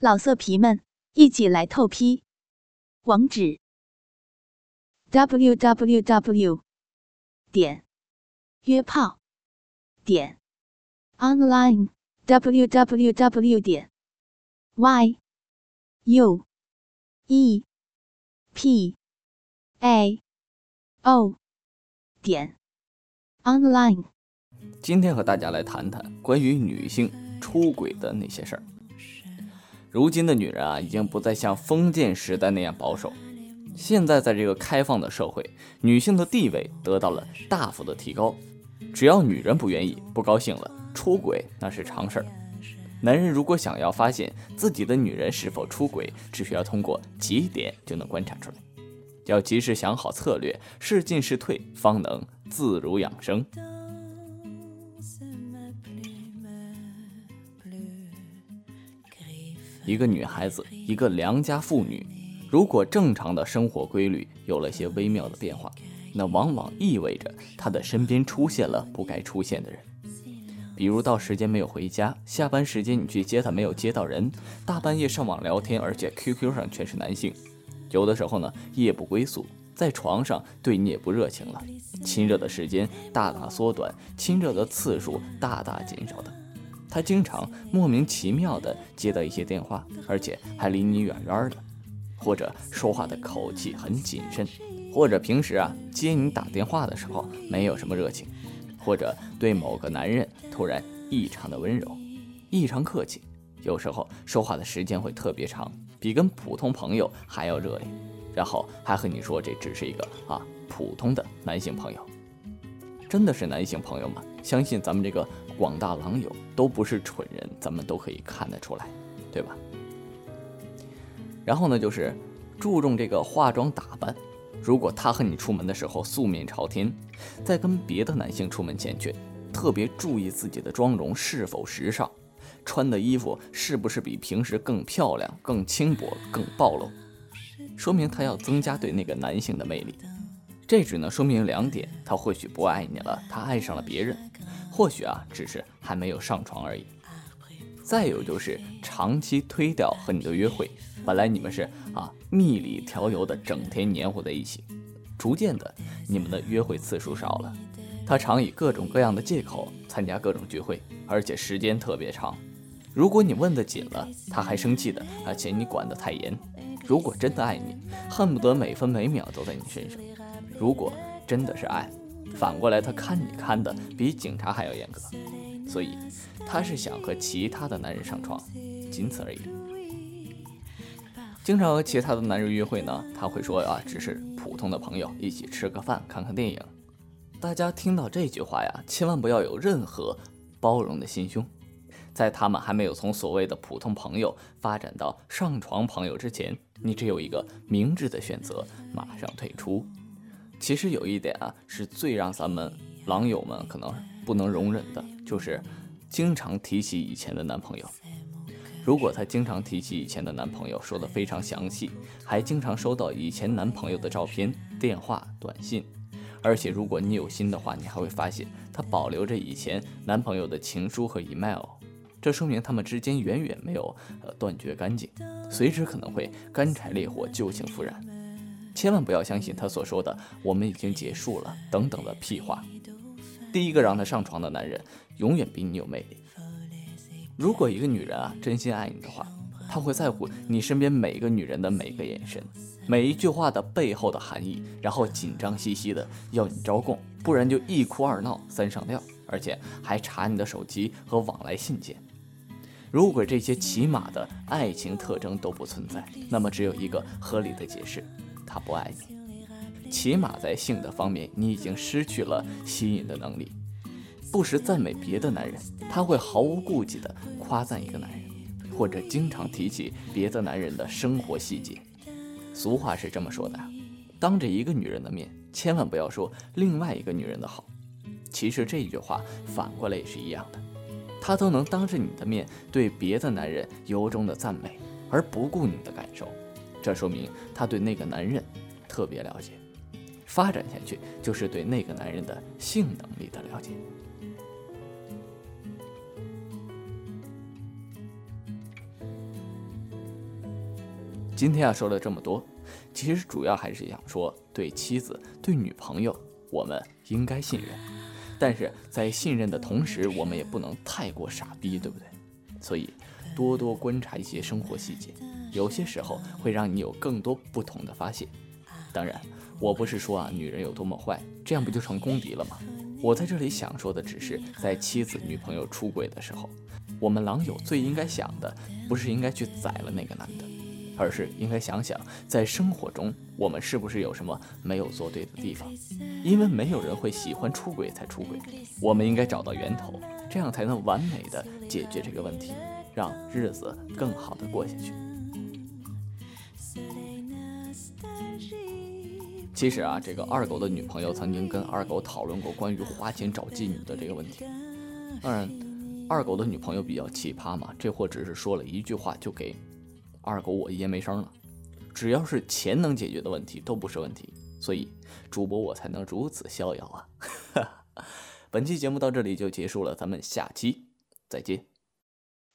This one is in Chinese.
老色皮们，一起来透批！网址：w w w 点约炮点 online w w w 点 y u e p a o 点 online。今天和大家来谈谈关于女性出轨的那些事儿。如今的女人啊，已经不再像封建时代那样保守。现在在这个开放的社会，女性的地位得到了大幅的提高。只要女人不愿意、不高兴了，出轨那是常事儿。男人如果想要发现自己的女人是否出轨，只需要通过几点就能观察出来。要及时想好策略，是进是退，方能自如养生。一个女孩子，一个良家妇女，如果正常的生活规律有了些微妙的变化，那往往意味着她的身边出现了不该出现的人。比如到时间没有回家，下班时间你去接她没有接到人，大半夜上网聊天，而且 QQ 上全是男性。有的时候呢，夜不归宿，在床上对你也不热情了，亲热的时间大大缩短，亲热的次数大大减少的。他经常莫名其妙地接到一些电话，而且还离你远远的，或者说话的口气很谨慎，或者平时啊接你打电话的时候没有什么热情，或者对某个男人突然异常的温柔，异常客气，有时候说话的时间会特别长，比跟普通朋友还要热烈，然后还和你说这只是一个啊普通的男性朋友，真的是男性朋友吗？相信咱们这个。广大狼友都不是蠢人，咱们都可以看得出来，对吧？然后呢，就是注重这个化妆打扮。如果他和你出门的时候素面朝天，在跟别的男性出门前却特别注意自己的妆容是否时尚，穿的衣服是不是比平时更漂亮、更轻薄、更暴露，说明他要增加对那个男性的魅力。这只能说明两点：他或许不爱你了，他爱上了别人。或许啊，只是还没有上床而已。再有就是长期推掉和你的约会，本来你们是啊蜜里调油的，整天黏糊在一起，逐渐的你们的约会次数少了。他常以各种各样的借口参加各种聚会，而且时间特别长。如果你问的紧了，他还生气的，而且你管得太严。如果真的爱你，恨不得每分每秒都在你身上。如果真的是爱。反过来，他看你看的比警察还要严格，所以他是想和其他的男人上床，仅此而已。经常和其他的男人约会呢，他会说啊，只是普通的朋友，一起吃个饭，看看电影。大家听到这句话呀，千万不要有任何包容的心胸，在他们还没有从所谓的普通朋友发展到上床朋友之前，你只有一个明智的选择，马上退出。其实有一点啊，是最让咱们狼友们可能不能容忍的，就是经常提起以前的男朋友。如果他经常提起以前的男朋友，说的非常详细，还经常收到以前男朋友的照片、电话、短信，而且如果你有心的话，你还会发现他保留着以前男朋友的情书和 email，这说明他们之间远远没有呃断绝干净，随时可能会干柴烈火，旧情复燃。千万不要相信他所说的“我们已经结束了”等等的屁话。第一个让他上床的男人，永远比你有魅力。如果一个女人啊真心爱你的话，她会在乎你身边每个女人的每个眼神，每一句话的背后的含义，然后紧张兮兮的要你招供，不然就一哭二闹三上吊，而且还查你的手机和往来信件。如果这些起码的爱情特征都不存在，那么只有一个合理的解释。他不爱你，起码在性的方面，你已经失去了吸引的能力。不时赞美别的男人，他会毫无顾忌地夸赞一个男人，或者经常提起别的男人的生活细节。俗话是这么说的：当着一个女人的面，千万不要说另外一个女人的好。其实这句话反过来也是一样的，他都能当着你的面对别的男人由衷的赞美，而不顾你的感受。这说明他对那个男人特别了解，发展下去就是对那个男人的性能力的了解。今天啊说了这么多，其实主要还是想说，对妻子、对女朋友，我们应该信任，但是在信任的同时，我们也不能太过傻逼，对不对？所以多多观察一些生活细节，有些时候会让你有更多不同的发现。当然，我不是说啊女人有多么坏，这样不就成公敌了吗？我在这里想说的只是，在妻子、女朋友出轨的时候，我们狼友最应该想的，不是应该去宰了那个男的，而是应该想想，在生活中我们是不是有什么没有做对的地方？因为没有人会喜欢出轨才出轨，我们应该找到源头，这样才能完美的解决这个问题，让日子更好的过下去。其实啊，这个二狗的女朋友曾经跟二狗讨论过关于花钱找妓女的这个问题。当然，二狗的女朋友比较奇葩嘛，这货只是说了一句话就给二狗我一言没声了。只要是钱能解决的问题都不是问题，所以主播我才能如此逍遥啊！本期节目到这里就结束了，咱们下期再见。